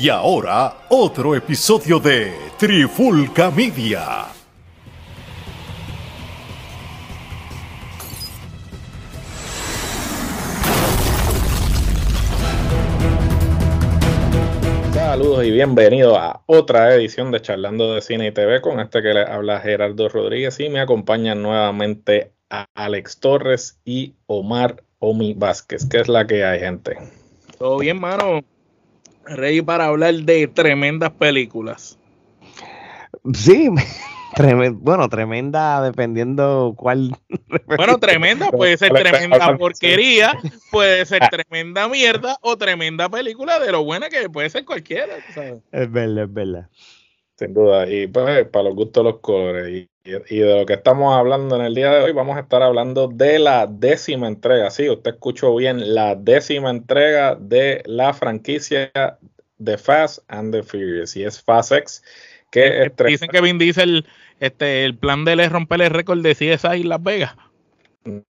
Y ahora, otro episodio de Trifulca Media. Saludos y bienvenidos a otra edición de Charlando de Cine y TV con este que le habla Gerardo Rodríguez y me acompañan nuevamente a Alex Torres y Omar Omi Vázquez. ¿Qué es la que hay, gente? Todo bien, mano. Ready para hablar de tremendas películas. Sí, bueno, tremenda dependiendo cuál. Bueno, tremenda puede ser tremenda porquería, puede ser tremenda mierda o tremenda película de lo buena que puede ser cualquiera. Es verdad, es verdad. Sin duda, y pues para los gustos los colores. Y, de lo que estamos hablando en el día de hoy, vamos a estar hablando de la décima entrega. Sí, usted escuchó bien, la décima entrega de la franquicia de Fast and the Furious. Y es Fast X. Que Dicen que Vin Diesel este, el plan de él es romper el récord de CSI en Las Vegas.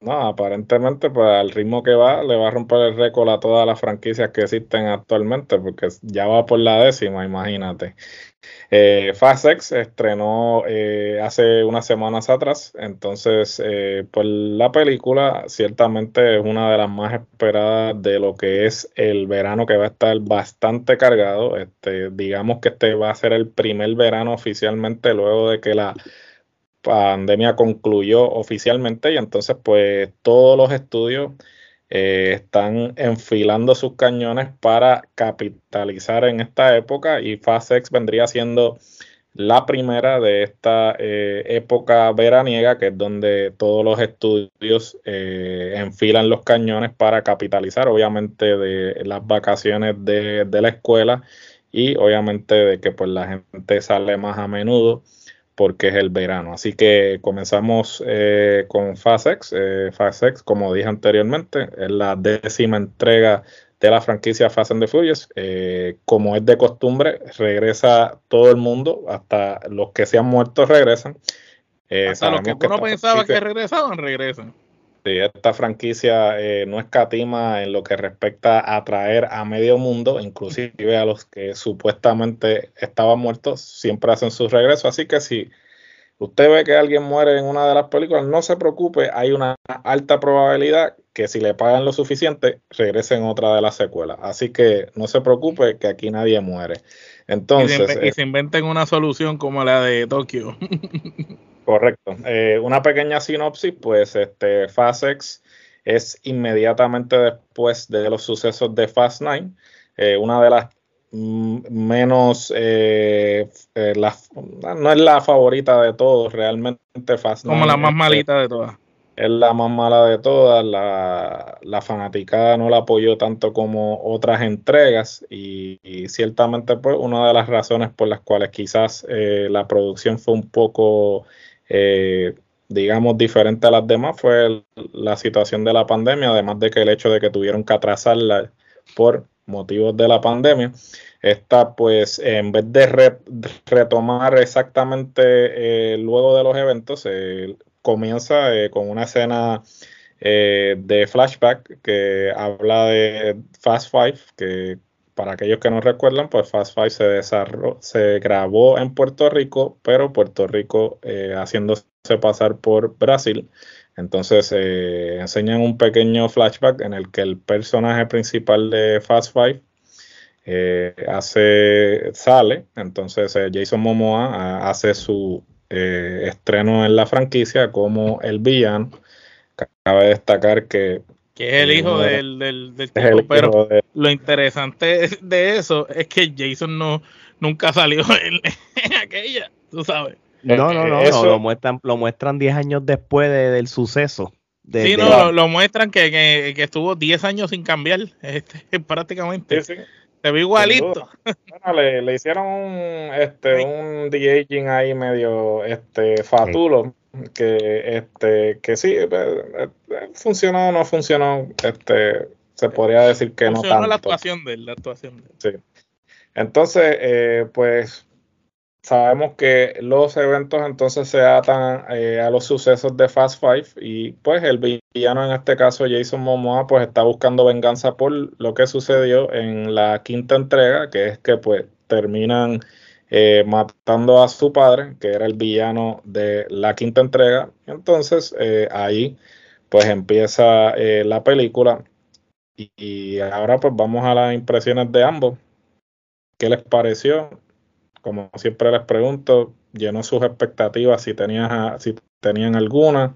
No, aparentemente, pues al ritmo que va, le va a romper el récord a todas las franquicias que existen actualmente, porque ya va por la décima, imagínate. Eh, Fast X estrenó eh, hace unas semanas atrás, entonces, eh, pues la película ciertamente es una de las más esperadas de lo que es el verano que va a estar bastante cargado. Este, digamos que este va a ser el primer verano oficialmente luego de que la pandemia concluyó oficialmente y entonces pues todos los estudios eh, están enfilando sus cañones para capitalizar en esta época y Fast X vendría siendo la primera de esta eh, época veraniega, que es donde todos los estudios eh, enfilan los cañones para capitalizar, obviamente, de las vacaciones de, de la escuela y obviamente de que pues la gente sale más a menudo porque es el verano. Así que comenzamos eh, con Fasex. Eh, Fasex, como dije anteriormente, es la décima entrega de la franquicia Fast and the Furious. Eh, como es de costumbre, regresa todo el mundo, hasta los que se han muerto regresan. Eh, hasta los que, uno pensaba que regresaban, regresan. Sí, esta franquicia eh, no escatima en lo que respecta a atraer a medio mundo, inclusive a los que supuestamente estaban muertos, siempre hacen su regreso. Así que si usted ve que alguien muere en una de las películas, no se preocupe, hay una alta probabilidad que si le pagan lo suficiente, regrese en otra de las secuelas. Así que no se preocupe que aquí nadie muere. Entonces, y se, y se inventen una solución como la de Tokio. Correcto. Eh, una pequeña sinopsis, pues este Fast X es inmediatamente después de los sucesos de Fast Nine, eh, una de las mm, menos, eh, no es la favorita de todos, realmente Fast Como la más malita de todas. Es la más mala de todas, la, la fanaticada no la apoyó tanto como otras entregas y, y, ciertamente pues una de las razones por las cuales quizás la producción fue un poco eh, digamos, diferente a las demás fue la situación de la pandemia, además de que el hecho de que tuvieron que atrasarla por motivos de la pandemia. Esta, pues, en vez de retomar exactamente eh, luego de los eventos, comienza eh, con una escena de flashback que habla de Fast Five, que para aquellos que no recuerdan, pues Fast Five se, se grabó en Puerto Rico, pero Puerto Rico eh, haciéndose pasar por Brasil. Entonces eh, enseñan un pequeño flashback en el que el personaje principal de Fast Five eh, hace, sale, entonces eh, Jason Momoa hace su estreno en la franquicia como el villano. Cabe destacar que que es el hijo del, del, del tipo, pero de... lo interesante de eso es que Jason no nunca salió en, en aquella, tú sabes. No, no, no, eso, no, lo muestran, lo muestran 10 años después de, del suceso. De, sí, de no, lo, lo, muestran que, que, que, estuvo 10 años sin cambiar, este, prácticamente. Sí, sí. Se ve igualito. Bueno, le, le, hicieron un, este, un de-aging ahí medio este, fatulo. Que este que sí eh, eh, funcionó o no funcionó este se podría decir que funcionó no tanto. la actuación de él la actuación de él. sí entonces eh, pues sabemos que los eventos entonces se atan eh, a los sucesos de Fast Five y pues el villano en este caso Jason Momoa pues está buscando venganza por lo que sucedió en la quinta entrega que es que pues terminan eh, matando a su padre que era el villano de la quinta entrega entonces eh, ahí pues empieza la película y, ahora pues vamos a las impresiones de ambos ¿Qué les pareció? como siempre les pregunto, llenó sus expectativas si, tenían, si tenían alguna.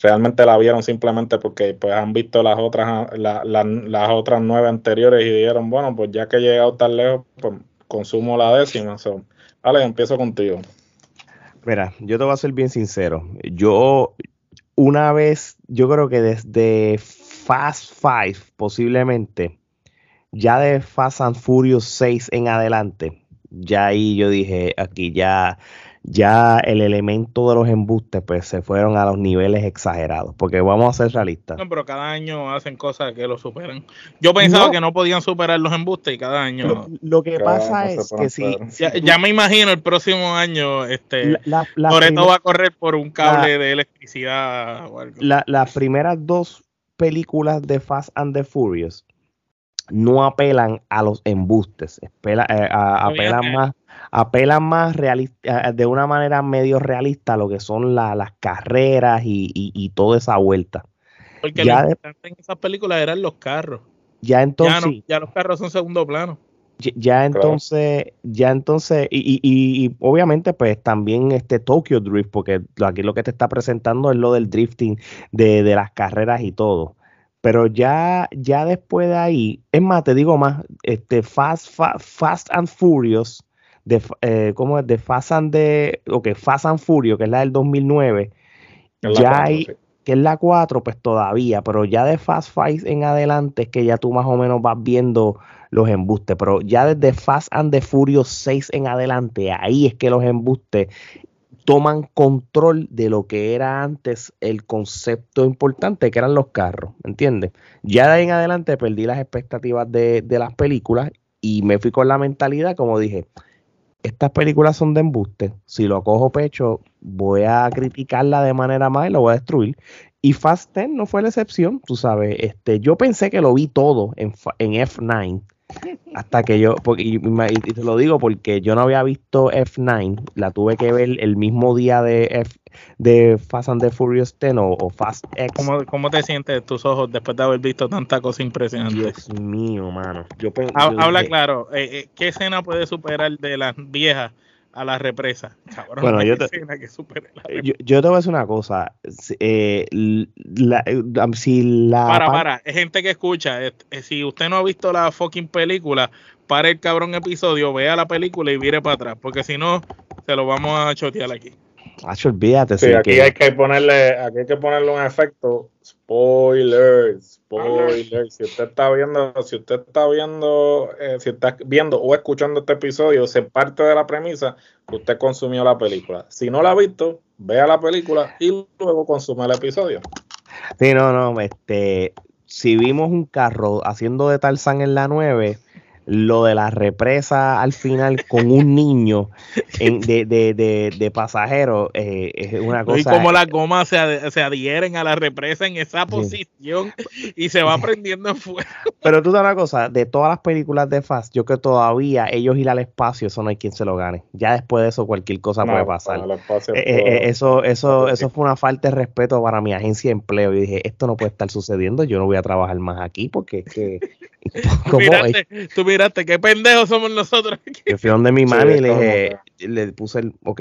Realmente la vieron simplemente porque pues han visto las otras las otras nueve anteriores y dijeron, bueno, pues ya que he llegado tan lejos, pues consumo la décima. So, vale, empiezo contigo. Mira, yo te voy a ser bien sincero. Yo, una vez, yo creo que desde Fast Five, posiblemente, ya de Fast and Furious 6 en adelante, ya ahí yo dije, aquí ya, ya el elemento de los embustes pues se fueron a los niveles exagerados, porque vamos a ser realistas. No, pero cada año hacen cosas que lo superan. Yo pensaba que no podían superar los embustes y cada año... Lo, que pasa es que si... Ya, me imagino el próximo año, este, la, va a correr por un cable de electricidad o algo. las primeras dos películas de Fast and the Furious no apelan a los embustes, eh, apelan más, apelan más realista, de una manera medio realista a lo que son las carreras y, toda esa vuelta. Porque ya lo en esas películas eran los carros. Ya entonces. Ya, los carros son segundo plano. Ya, entonces, ya entonces, y, obviamente pues también este Tokyo Drift, porque aquí lo que te está presentando es lo del drifting de, de las carreras y todo. Pero ya, ya después de ahí, es más, te digo más, este Fast, Fast, and Furious, de, eh, ¿cómo es? De Fast and de, ok, Fast and Furious, que es la del 2009, ya hay, que es la 4, pues todavía, pero ya de Fast Five en adelante es que ya tú más o menos vas viendo los embustes, pero ya desde Fast and the Furious 6 en adelante, ahí es que los embustes toman control de lo que era antes el concepto importante que eran los carros, ¿entiendes? Ya de ahí en adelante perdí las expectativas de, las películas y me fui con la mentalidad como dije, estas películas son de embuste, si lo cojo pecho voy a criticarla de manera más y lo voy a destruir. Y Fast 10 no fue la excepción, tú sabes, este, yo pensé que lo vi todo en, en F9 hasta que yo, y, te lo digo porque yo no había visto F9, la tuve que ver el mismo día de F, de Fast and the Furious 10 o, Fast X. ¿Cómo, ¿Cómo, te sientes tus ojos después de haber visto tanta cosa impresionante? Dios mío, mano. Yo, Habla claro, eh, eh, ¿qué escena puede superar de las viejas a la represa. bueno, yo te, yo, te voy a decir una cosa. Eh, la, eh, si la para, para, gente que escucha. si usted no ha visto la fucking película, para el cabrón episodio, vea la película y vire para atrás, porque si no, se lo vamos a chotear aquí. Olvídate. Sí, aquí hay que ponerle, aquí hay que ponerle un efecto spoilers, spoilers. Si usted está viendo, si usted está viendo, eh, si está viendo o escuchando este episodio, se parte de la premisa que usted consumió la película. Si no la ha visto, vea la película y luego consume el episodio. Sí, no, no, este, si vimos un carro haciendo de Tarzán en la 9, lo de la represa al final con un niño de, de, de, de pasajero eh, es una cosa. Y como las gomas se, se, adhieren a la represa en esa posición y se va prendiendo en fuego. Pero tú sabes una cosa, de todas las películas de Fast, yo creo que todavía ellos ir al espacio, eso no hay quien se lo gane. Ya después de eso cualquier cosa puede pasar. Eh, eh, eso, eso, eso fue una falta de respeto para mi agencia de empleo. Y dije, esto no puede estar sucediendo, yo no voy a trabajar más aquí porque que, tú miraste, qué pendejos somos nosotros. Yo fui donde mi mami y le dije, le puse el, ok,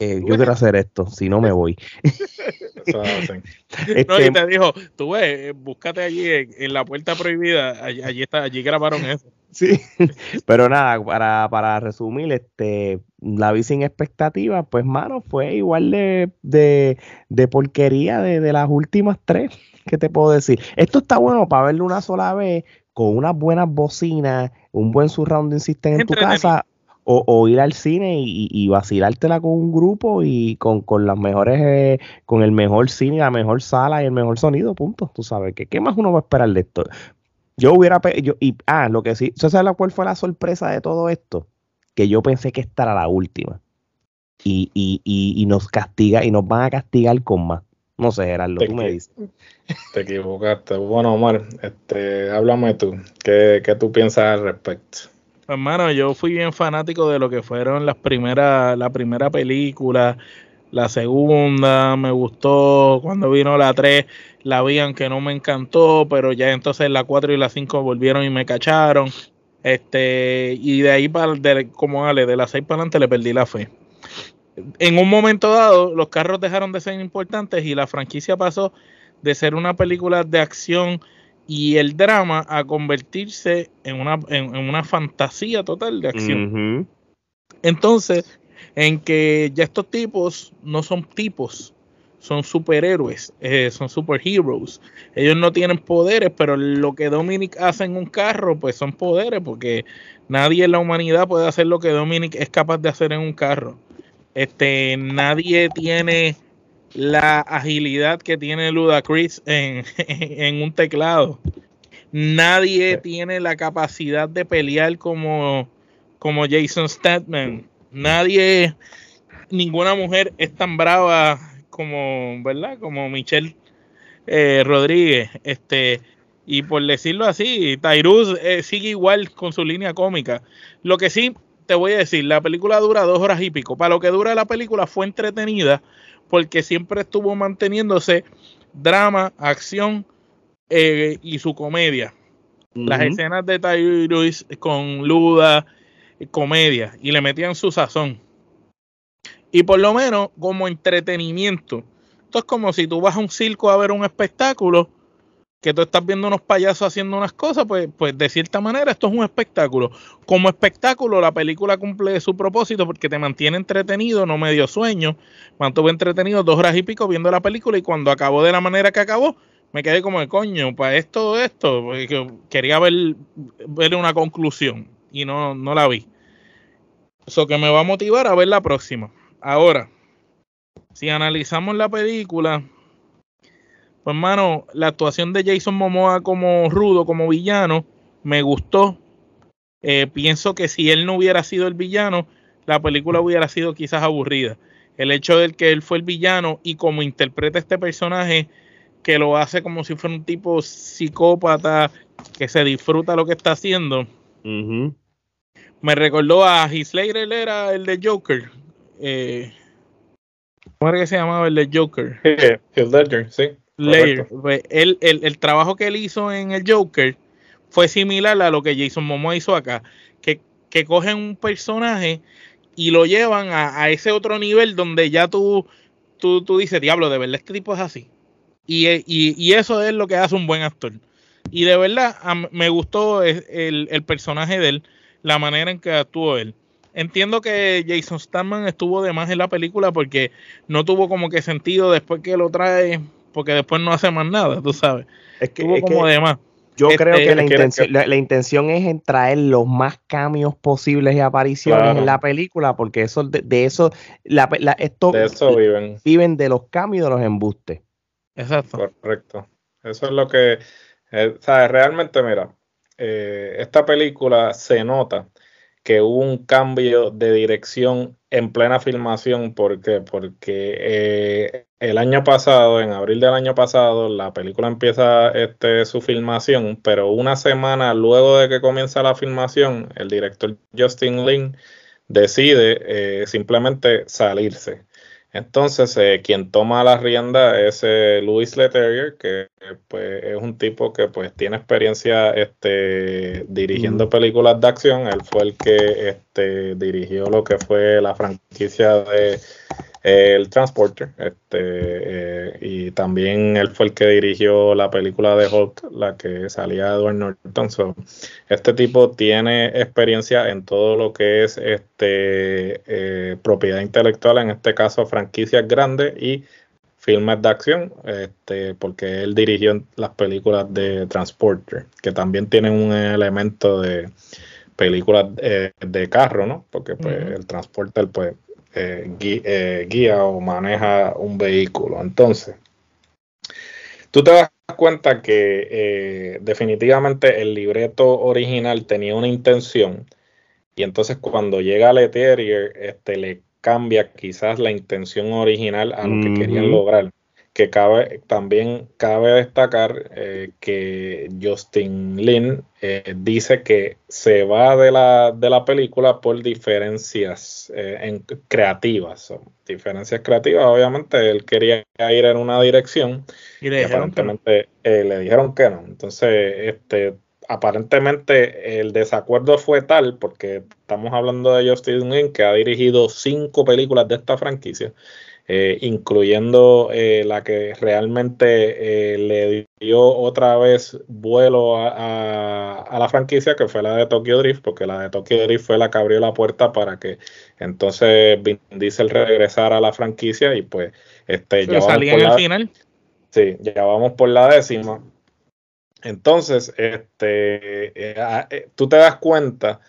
eh, yo quiero hacer esto, si no me voy. este, no, y te dijo, tú ves, búscate allí en, la puerta prohibida, allí, está, allí grabaron eso. Sí, pero nada, para, para resumir, este, la vi sin expectativa, pues mano, fue igual de, de, de porquería de, de las últimas tres. ¿Qué te puedo decir? Esto está bueno para verlo una sola vez, con unas buenas bocinas, un buen surrounding system en tu casa, o, ir al cine y, y, vacilártela con un grupo y con, las mejores, eh, con el mejor cine, la mejor sala y el mejor sonido, punto. Tú sabes, ¿qué, qué más uno va a esperar de esto? Yo hubiera, yo, y, ah, lo que sí, ¿sabes cuál fue la sorpresa de todo esto? que yo pensé que esta era la última. Y, y, y, nos castiga, y nos van a castigar con más. No sé, Gerardo, tú me dices. Te equivocaste. Bueno, Omar, este, háblame tú. ¿Qué, qué tú piensas al respecto? Hermano, yo fui bien fanático de lo que fueron las primeras, la primera película, la segunda, me gustó, cuando vino la 3 la vi aunque no me encantó, pero ya entonces la 4 y la 5 volvieron y me cacharon. Este, y de ahí para, de, como Ale, de la 6 para adelante le perdí la fe. En un momento dado, los carros dejaron de ser importantes y la franquicia pasó de ser una película de acción y el drama a convertirse en una, en, una fantasía total de acción. Entonces, en que ya estos tipos no son tipos, son superhéroes, eh, son superheroes. Ellos no tienen poderes, pero lo que Dominic hace en un carro, pues son poderes, porque nadie en la humanidad puede hacer lo que Dominic es capaz de hacer en un carro. Este, nadie tiene la agilidad que tiene Ludacris en, en un teclado. Nadie tiene la capacidad de pelear como, como Jason Statham. Nadie, ninguna mujer es tan brava como, ¿verdad? Como Michelle eh, Rodríguez. Este, y por decirlo así, Tyrus eh, sigue igual con su línea cómica. Lo que sí te voy a decir, la película dura dos horas y pico. Para lo que dura la película fue entretenida porque siempre estuvo manteniéndose drama, acción eh, y su comedia. Las escenas de Tyrus con Luda, comedia, y le metían su sazón. Y por lo menos como entretenimiento. Esto es como si tú vas a un circo a ver un espectáculo, que tú estás viendo unos payasos haciendo unas cosas, pues, pues de cierta manera esto es un espectáculo. Como espectáculo, la película cumple su propósito porque te mantiene entretenido, no medio sueño. Mantuve entretenido dos horas y pico viendo la película y cuando acabó de la manera que acabó, me quedé como de coño, para esto, esto, quería ver, ver una conclusión y no, no la vi. Eso que me va a motivar a ver la próxima. Ahora, si analizamos la película, pues hermano, la actuación de Jason Momoa como rudo, como villano, me gustó. Eh, pienso que si él no hubiera sido el villano, la película hubiera sido quizás aburrida. El hecho de que él fue el villano y como interpreta este personaje, que lo hace como si fuera un tipo psicópata, que se disfruta lo que está haciendo, me recordó a Heath Slater, él era el de Joker, eh, ¿Cómo era que se llamaba el de Joker? Ledger, sí. Pues, el, trabajo que él hizo en el Joker fue similar a lo que Jason Momoa hizo acá. Que, que cogen un personaje y lo llevan a, ese otro nivel donde ya tú, tú, tú, dices, diablo, de verdad este tipo es así. Y, y, eso es lo que hace un buen actor. Y de verdad me gustó el, el personaje de él, la manera en que actuó él entiendo que Jason Statham estuvo de más en la película porque no tuvo como que sentido después que lo trae, porque después no hace más nada, tú sabes. Es que, estuvo como de más. Yo creo este, que, la, intención, la, intención, es en traer los más cambios posibles y apariciones en la película, porque eso de, eso, la, esto, de eso viven. Viven de los cambios de los embustes. Exacto. Correcto. Eso es lo que, eh, ¿sabes? Realmente, mira, eh, esta película se nota que hubo un cambio de dirección en plena filmación. ¿Por qué? Porque eh, el año pasado, en abril del año pasado, la película empieza este, su filmación, pero una semana luego de que comienza la filmación, el director Justin Lin decide eh, simplemente salirse. Entonces, eh, quien toma la rienda es eh, Luis Leterrier, que pues, es un tipo que pues tiene experiencia este, dirigiendo películas de acción. Él fue el que este, dirigió lo que fue la franquicia de el Transporter, este, eh, y también él fue el que dirigió la película de Hulk, la que salía de Edward Norton. este tipo tiene experiencia en todo lo que es este eh, propiedad intelectual, en este caso franquicias grandes y filmes de acción, este, porque él dirigió las películas de Transporter, que también tienen un elemento de películas eh, de carro, ¿no? Porque pues, el Transporter, pues, eh, eh, guía, o maneja un vehículo. Entonces, tú te das cuenta que eh, definitivamente el libreto original tenía una intención y entonces cuando llega a Leterrier, este, le cambia quizás la intención original a lo que querían lograr que cabe, también cabe destacar eh, que Justin Lin eh, dice que se va de la, de la película por diferencias eh, en, creativas. diferencias creativas, obviamente él quería ir en una dirección y, le aparentemente le dijeron que no. Entonces, este, aparentemente el desacuerdo fue tal, porque estamos hablando de Justin Lin, que ha dirigido cinco películas de esta franquicia eh, incluyendo eh, la que realmente eh, le dio otra vez vuelo a, la franquicia, que fue la de Tokyo Drift, porque la de Tokyo Drift fue la que abrió la puerta para que entonces Vin Diesel regresara a la franquicia y pues este ya salía en el final. Sí, ya vamos por la décima. Entonces, este, tú te das cuenta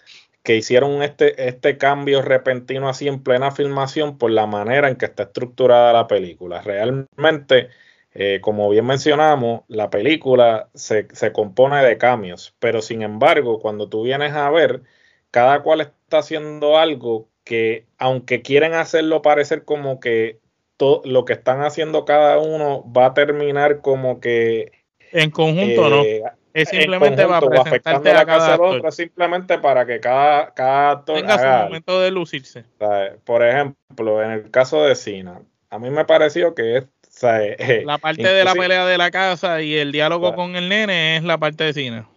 que hicieron este, este cambio repentino así en plena filmación por la manera en que está estructurada la película. Realmente, eh, como bien mencionamos, la película se, compone de cambios, pero sin embargo, cuando tú vienes a ver, cada cual está haciendo algo que, aunque quieren hacerlo parecer como que todo lo que están haciendo cada uno va a terminar como que... En conjunto, ¿no? Eh, es simplemente para presentarte a cada actor. simplemente para que cada, cada actor tenga su momento de lucirse. Por ejemplo, en el caso de Cena, a mí me pareció que es eh, la parte de la pelea de la casa y el diálogo con el nene es la parte de Cena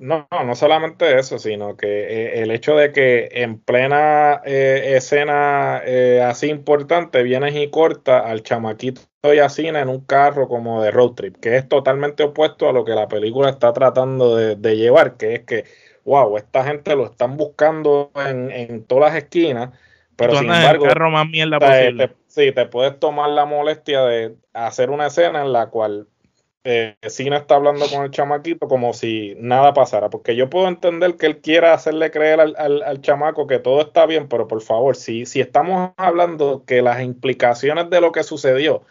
no, no solamente eso, sino que eh, el hecho de que en plena eh, escena eh, así importante vienes y corta al chamaquito a cine en un carro como de road trip, que es totalmente opuesto a lo que la película está tratando de, llevar, que es que, wow, esta gente lo están buscando en, todas las esquinas, pero sin embargo, carro más mierda posible. sí, te puedes tomar la molestia de hacer una escena en la cual eh, Cina está hablando con el chamaquito como si nada pasara, porque yo puedo entender que él quiera hacerle creer al, al, chamaco que todo está bien, pero por favor, si, si estamos hablando que las implicaciones de lo que sucedió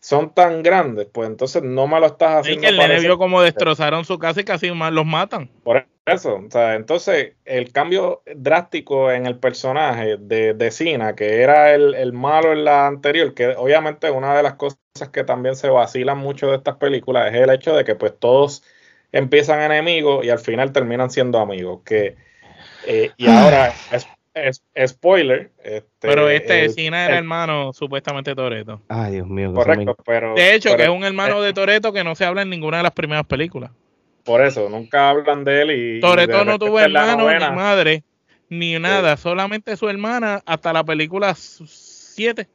son tan grandes, pues entonces no me lo estás haciendo. Y que el nene vio como destrozaron su casa y casi más los matan. Por eso, o sea, entonces el cambio drástico en el personaje de, de Cina, que era el, el malo en la anterior, que obviamente una de las cosas que también se vacilan mucho de estas películas es el hecho de que pues todos empiezan enemigos y al final terminan siendo amigos. Que, eh, y ahora es, es, spoiler. Este, pero este Cina era hermano supuestamente de Toreto. Ay, Dios mío. Correcto, pero. De hecho, que es un hermano de Toreto que no se habla en ninguna de las primeras películas. Por eso, nunca hablan de él y. Toreto no tuvo hermano ni madre, ni nada, solamente su hermana hasta la película 7.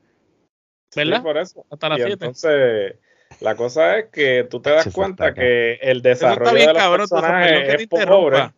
¿Verdad? Sí, por eso. Hasta las 7. Entonces, la cosa es que tú te das cuenta que el desarrollo está bien, de los cabrón, personajes es pobre.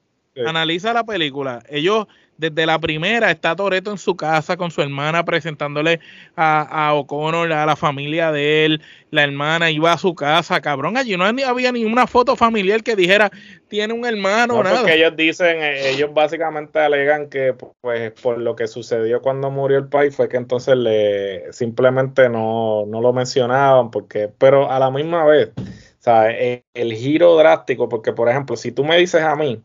Analiza la película. Ellos desde la primera está Toreto en su casa con su hermana presentándole a, a O'Connor, a la familia de él, la hermana iba a su casa, cabrón, allí no había ni una foto familiar que dijera tiene un hermano nada. Porque ellos dicen, eh, ellos básicamente alegan que pues por lo que sucedió cuando murió el país fue que entonces le simplemente no, no lo mencionaban, porque, pero a la misma vez, o sea, el, el giro drástico, porque por ejemplo, si tú me dices a mí,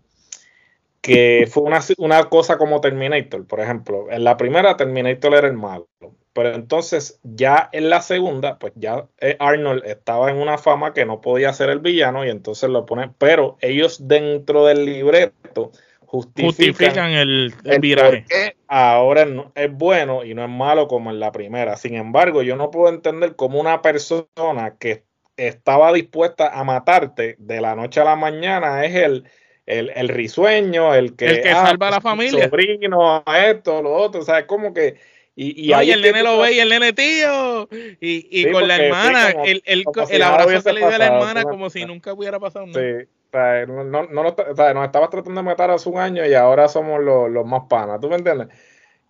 que fue una, una, cosa como Terminator, por ejemplo. En la primera Terminator era el malo, pero entonces ya en la segunda, pues ya eh, Arnold estaba en una fama que no podía ser el villano y entonces lo ponen, pero ellos dentro del libreto justifican, el, el, viraje. ahora es bueno y no es malo como en la primera. Sin embargo, yo no puedo entender cómo una persona que estaba dispuesta a matarte de la noche a la mañana es el el, el risueño, el que, el que salva a la familia. Sobrino, esto, lo otro, o sea, es como que. Y, y, ahí el nene lo ve y el nene tío. Y, y con la hermana, el, el, el abrazo que le dio a la hermana como si nunca hubiera pasado nada. Sí. O sea, no, no, no, o sea, nos estabas tratando de matar hace un año y ahora somos los, los más panas, ¿tú me entiendes?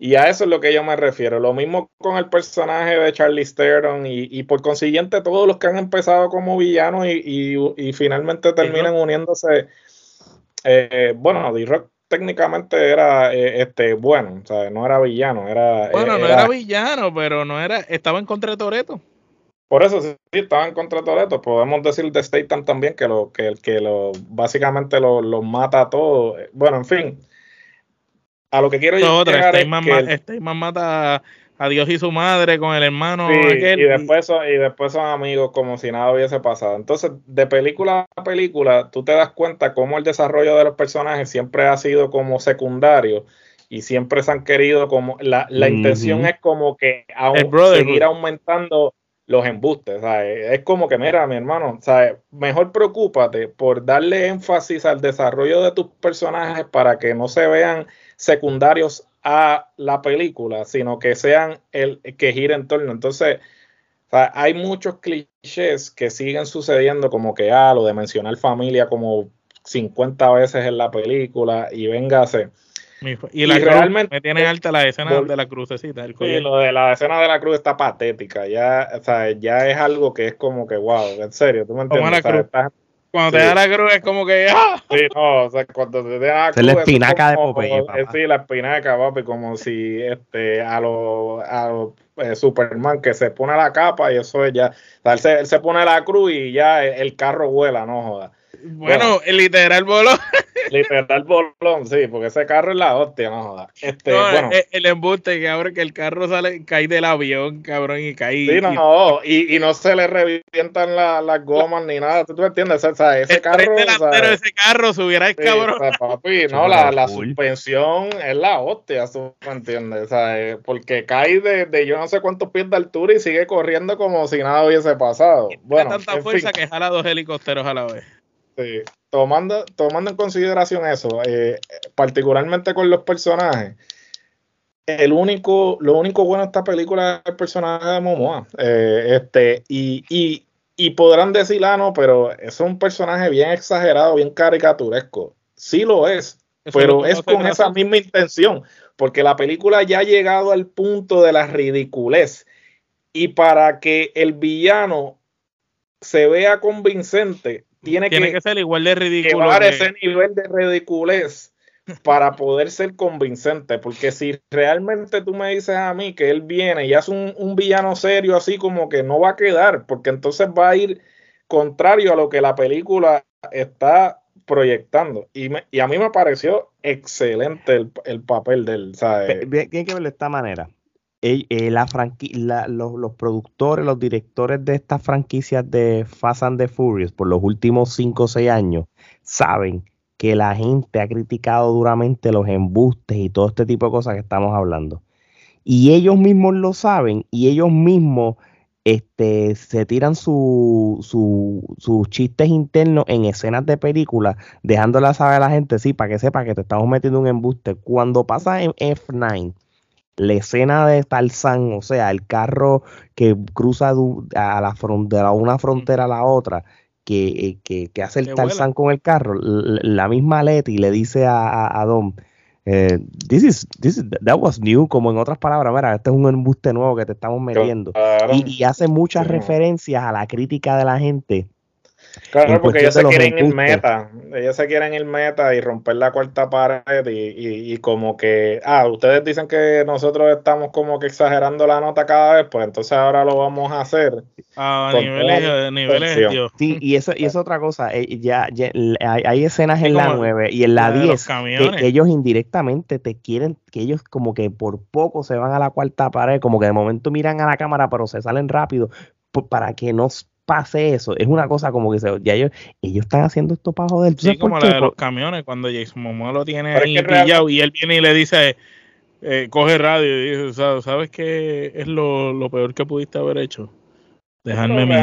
Y a eso es lo que yo me refiero. Lo mismo con el personaje de Charlie Theron y, y por consiguiente todos los que han empezado como villanos y, y, y finalmente terminan uniéndose eh, bueno, D-Rock técnicamente era eh, este bueno, o sea, no era villano, era Bueno, no era, villano, pero no era estaba en contra de Toreto. Por eso sí, estaba en contra de Toreto. Podemos decir de Statham también que lo que, que lo básicamente lo, mata a todos. Bueno, en fin. a lo que quiero Esto es otra, llegar es que el- mata a Dios y su madre con el hermano Sí, aquel, y después son, y después son amigos como si nada hubiese pasado. Entonces, de película a película, tú te das cuenta cómo el desarrollo de los personajes siempre ha sido como secundario y siempre se han querido como la, la intención es como que aún seguir aumentando los embustes, ¿sabes? Es como que, mira, mi hermano, ¿sabes? Mejor preocúpate por darle énfasis al desarrollo de tus personajes para que no se vean secundarios a la película, sino que sean el que gira en torno. Entonces, o sea, hay muchos clichés que siguen sucediendo, como que, ah, lo de mencionar familia como 50 veces en la película y véngase. Y la y realmente- me tienen alta la escena de la crucecita Sí, collar. lo de la escena de la cruz está patética, ya, o sea, ya es algo que es como que, wow, en serio, tú me entiendes. la O sea, cruz. estás- Cuando sí. te da la cruz es como que ¡ah! Sí, no, o sea, cuando te den la Esa es la cruz, espinaca de Popeye, papá. Sí, la espinaca, papi, como si este, a los a lo, eh, Superman que se pone la capa y eso es ya. O sea, él, se, él se pone la cruz y ya el, el carro vuela, no joda. Bueno, el literal voló. Literal bolón, sí, porque ese carro es la hostia, no joda. Este, No, bueno, el, el embuste que ahora que el carro sale, cae del avión, cabrón, y cae. sí, y- no, y, y no se le revientan la- las gomas ni nada, ¿tú, tú me entiendes? O sea, ese el carro. o sea, delantero de ese carro subiera el Sí, cabrón. o sea, papi, no, la, la suspensión es la hostia, ¿tú me entiendes? O sea, eh, porque cae de, de yo no sé cuántos pies de altura y sigue corriendo como si nada hubiese pasado. Bueno, Tiene tanta en fuerza fin, que jala dos helicópteros a la vez. Sí. tomando, tomando en consideración eso, eh, particularmente con los personajes, el único, lo único bueno de esta película es el personaje de Momoa. Eh, este, y, y, y podrán decir, ah, no, pero es un personaje bien exagerado, bien caricaturesco. Sí lo es, Eso pero es con esa misma intención, porque la película ya ha llegado al punto de la ridiculez. Y para que el villano se vea convincente, tiene, Tiene que, que ser igual de ridículo. llevar que- ese nivel de ridiculez para poder ser convincente. Porque si realmente tú me dices a mí que él viene y hace un, un villano serio así como que no va a quedar, porque entonces va a ir contrario a lo que la película está proyectando. Y, me- y a mí me pareció excelente el, el papel de él. ¿sabes? Tienen que verlo de esta manera. Eh, la los, los productores, los directores de estas franquicias de Fast and the Furious por los últimos 5 o 6 años saben que la gente ha criticado duramente los embustes y todo este tipo de cosas que estamos hablando. Y ellos mismos lo saben y ellos mismos este, se tiran su, su- sus chistes internos en escenas de películas, dejándola saber a la gente, sí, para que sepa que te estamos metiendo un embuste. Cuando pasa en F9, la escena de Tarzán, o sea, el carro que cruza a la frontera, una frontera a la otra, que, eh, que, que hace el Que Tarzán vuela. con el carro, la misma Leti le dice a, a, a Dom, eh, this is, this is- that was new, como en otras palabras, mira, este es un embuste nuevo que te estamos metiendo. Claro, Y, y hace muchas Sí, referencias a la crítica de la gente. Claro, porque ellos se quieren ir embustes. meta. Ellos se quieren ir meta y romper la cuarta pared y, y- y como que, ah, ustedes dicen que nosotros estamos como que exagerando la nota cada vez, pues entonces ahora lo vamos a hacer. A Con niveles, niveles. Dios. Sí, y eso y es otra cosa. eh, ya, ya- hay, hay escenas Sí, en la como 9 y en la la de los 10 que, ellos indirectamente te quieren, que ellos como que por poco se van a la cuarta pared, como que de momento miran a la cámara, pero se salen rápido para que no pase eso. Es una cosa como que se, ya ellos, ellos están haciendo esto para joder. ¿Tú Sí, como qué? la de los camiones, cuando Jason Momoa lo tiene es ahí que real- pillado y él viene y le dice, eh, coge radio y dice, "Sa- ¿sabes qué es lo, lo peor que pudiste haber hecho? Dejarme Pero mi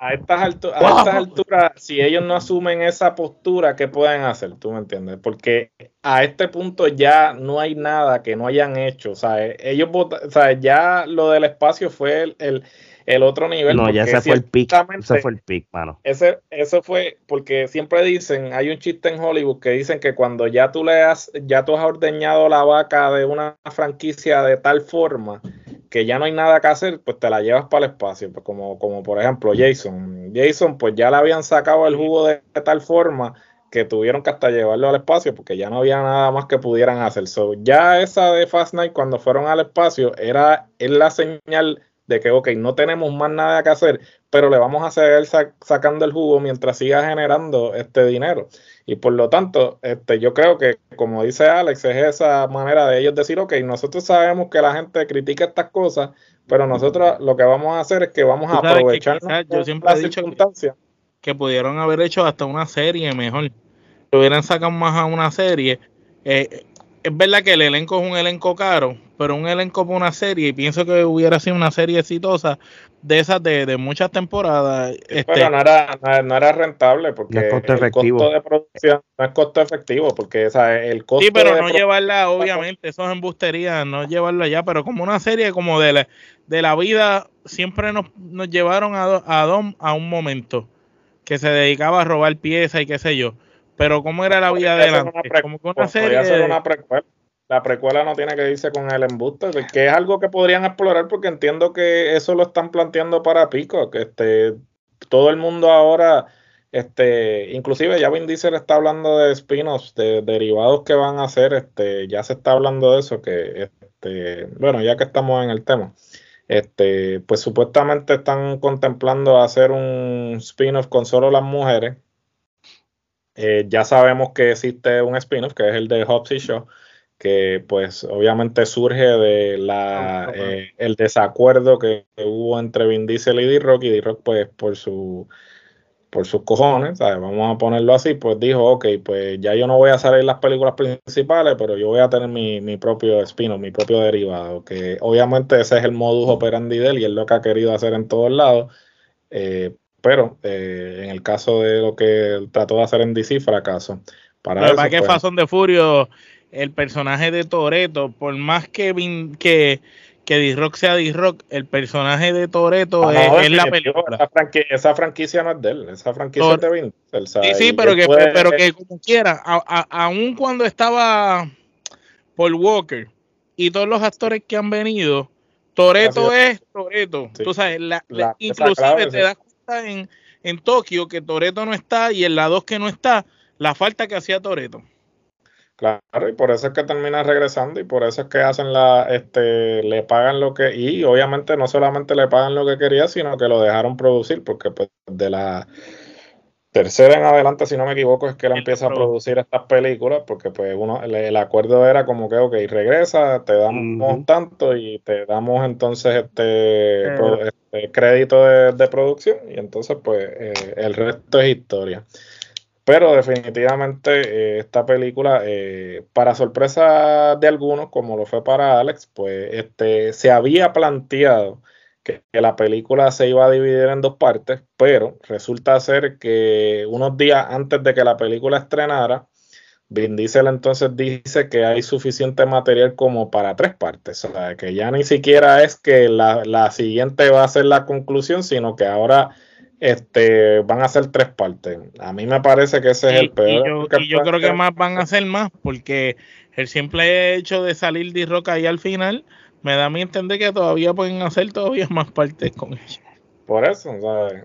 a estas, altu- a ¡Wow! estas alturas, si ellos no asumen esa postura, ¿qué pueden hacer? ¿Tú me entiendes? Porque a este punto ya no hay nada que no hayan hecho. O sea, ellos o sea, ya lo del espacio fue el, el- el otro nivel. no, ya ese fue el pick. Ese fue el pick, mano. Ese, eso fue porque siempre dicen, hay un chiste en Hollywood que dicen que cuando ya tú le has, ya tú has ordeñado la vaca de una franquicia de tal forma que ya no hay nada que hacer, pues te la llevas para el espacio, pues como, como por ejemplo Jason. Jason, pues ya le habían sacado el jugo de, de tal forma que tuvieron que hasta llevarlo al espacio porque ya no había nada más que pudieran hacer. So, ya esa de Fast Night cuando fueron al espacio era es la señal de que, ok, no tenemos más nada que hacer, pero le vamos a seguir sa- sacando el jugo mientras siga generando este dinero. Y por lo tanto, este, yo creo que, como dice Alex, es esa manera de ellos decir, ok, nosotros sabemos que la gente critica estas cosas, pero nosotros lo que vamos a hacer es que vamos a aprovechar yo siempre he dicho que, pudieron haber hecho hasta una serie mejor. Lo hubieran sacado más a una serie. Eh, es verdad que el elenco es un elenco caro, pero un elenco para una serie, y pienso que hubiera sido una serie exitosa de esas de, muchas temporadas. Este, pero no era, no, era rentable porque el costo de producción no es costo efectivo, porque el costo. Sí, pero no llevarla, obviamente, eso es embustería, no llevarla allá, pero como una serie como de la, de la vida, siempre nos, nos llevaron a, a Dom a un momento que se dedicaba a robar piezas y qué sé yo. Pero ¿cómo era la vida de adelante? Como que una serie... una precuela. La precuela no tiene que irse con el embuste, que es algo que podrían explorar porque entiendo que eso lo están planteando para Pico, que este todo el mundo ahora este, inclusive ya Vin Diesel está hablando de spin-offs, de, derivados que van a hacer, este, ya se está hablando de eso, que este, bueno, ya que estamos en el tema, este, pues supuestamente están contemplando hacer un spin-off con solo las mujeres, eh, ya sabemos que existe un spin-off que es el de Hobbs y Shaw, que pues obviamente surge de la eh, el desacuerdo que, hubo entre Vin Diesel y D-Rock y D-Rock pues por su por sus cojones, vamos a ponerlo así, pues dijo, ok, pues ya yo no voy a salir en las películas principales, pero yo voy a tener mi, mi propio spin-off, mi propio derivado, que obviamente ese es el modus operandi de él y es lo que ha querido hacer en todos lados, eh, pero eh, en el caso de lo que trató de hacer en DC, fracaso. Para eso, que pues, de Furio, el personaje de Toreto, por más que, que, que D-Rock sea D-Rock, el personaje de Toreto ah, es, la película. Esa franquicia, no es de él, esa franquicia es de Vin. Sí, sí, pero que, pero que como quiera, aun cuando estaba Paul Walker y todos los actores que han venido, Toreto es Toreto. Tú sabes, la, inclusive te das en, en Tokio que Toreto no está y en la 2 que no está, la falta que hacía Toreto. Claro, y por eso es que termina regresando y por eso es que hacen la, este, le pagan lo que, y obviamente no solamente le pagan lo que quería, sino que lo dejaron producir, porque pues de la tercera en adelante, si no me equivoco, es que él empieza a producir estas películas, porque pues uno, el, acuerdo era como que, ok, regresa, te damos tanto y te damos entonces este, este crédito de, producción y entonces pues eh, el resto es historia. Pero definitivamente eh, esta película, eh, para sorpresa de algunos, como lo fue para Alex, pues este, se había planteado que, la película se iba a dividir en dos partes, pero resulta ser que unos días antes de que la película estrenara, Vin Diesel entonces dice que hay suficiente material como para tres partes, o sea, que ya ni siquiera es que la, siguiente va a ser la conclusión, sino que ahora este, van a ser tres partes. A mí me parece que ese es el peor. Y yo, creo que más van a ser más, porque el simple hecho de salir de roca ahí al final me da a mí entender que todavía pueden hacer todavía más partes con ella. Por eso, ¿sabes?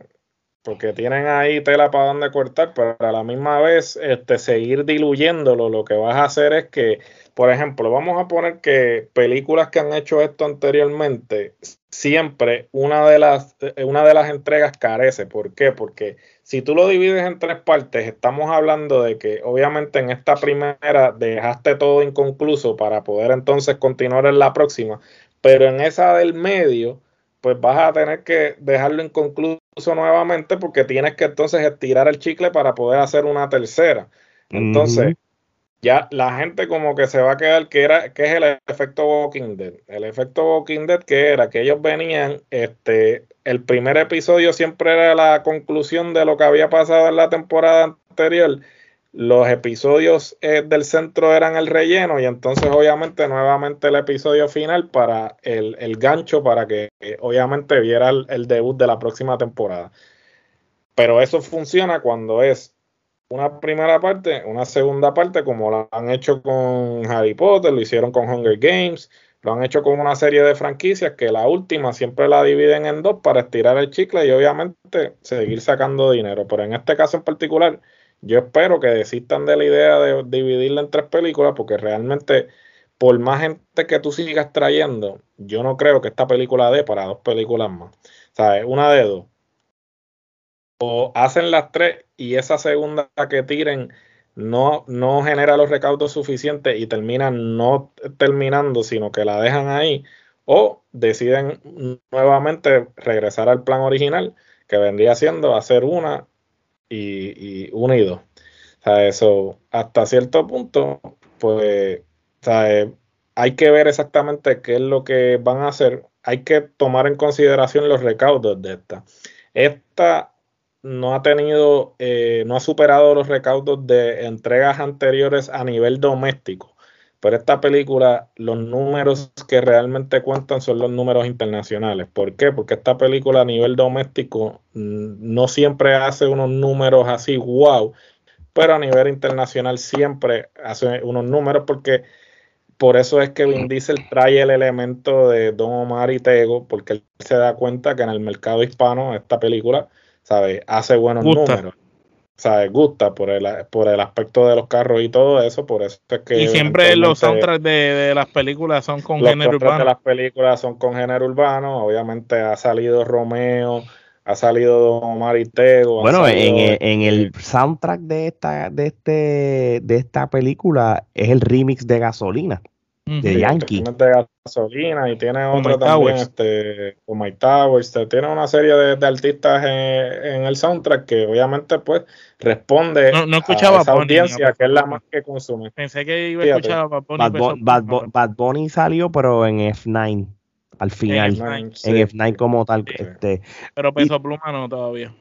Porque tienen ahí tela para donde cortar, pero a la misma vez este, seguir diluyéndolo, lo que vas a hacer es que, por ejemplo, vamos a poner que películas que han hecho esto anteriormente, siempre una de las, una de las entregas carece. ¿Por qué? Porque si tú lo divides en tres partes, estamos hablando de que obviamente en esta primera dejaste todo inconcluso para poder entonces continuar en la próxima, pero en esa del medio, pues vas a tener que dejarlo inconcluso nuevamente porque tienes que entonces estirar el chicle para poder hacer una tercera. Entonces, ya la gente como que se va a quedar que era que es el efecto Walking Dead. El efecto Walking Dead que era que ellos venían este el primer episodio siempre era la conclusión de lo que había pasado en la temporada anterior. Los episodios eh, del centro eran el relleno y entonces obviamente nuevamente el episodio final para el, gancho para que eh, obviamente viera el debut de la próxima temporada. Pero eso funciona cuando es una primera parte, una segunda parte, como lo han hecho con Harry Potter, lo hicieron con Hunger Games, lo han hecho con una serie de franquicias que la última siempre la dividen en dos para estirar el chicle y obviamente seguir sacando dinero. Pero en este caso en particular, yo espero que desistan de la idea de dividirla en tres películas porque realmente por más gente que tú sigas trayendo, yo no creo que esta película dé para dos películas más. ¿Sabes? Una de dos o hacen las tres y esa segunda que tiren no, no genera los recaudos suficientes y termina no terminando, sino que la dejan ahí, o deciden nuevamente regresar al plan original, que vendría siendo hacer una y, y una y dos. O sea, eso hasta cierto punto, pues, hay que ver exactamente qué es lo que van a hacer. Hay que tomar en consideración los recaudos de esta. Esta no ha tenido, eh, no ha superado los recaudos de entregas anteriores a nivel doméstico. Pero esta película, los números que realmente cuentan son los números internacionales. ¿Por qué? Porque esta película a nivel doméstico mm, no siempre hace unos números así, wow, pero a nivel internacional siempre hace unos números porque por eso es que Vin Diesel trae el elemento de Don Omar y Tego, porque él se da cuenta que en el mercado hispano esta película ¿sabes? Hace buenos números. ¿Sabes? Gusta por el, por el aspecto de los carros y todo eso, por eso es que... Y siempre los soundtracks de, las películas son con género urbano. de las películas son con género urbano, obviamente ha salido Romeo, ha salido Omar y Tego. Bueno, en, en, el soundtrack de esta, de este, de esta película es el remix de Gasolina de Yankee. de gasolina y tiene otro también, este, como My Towers, tiene una serie de, artistas en, el soundtrack que obviamente pues responde no, escuchaba a esa audiencia que es la más que consume. Pensé que iba a escuchar a Bad Bunny. Bad, Bunny salió pero en F9 al final, en F9, como tal. Este, pero Peso Pluma no todavía.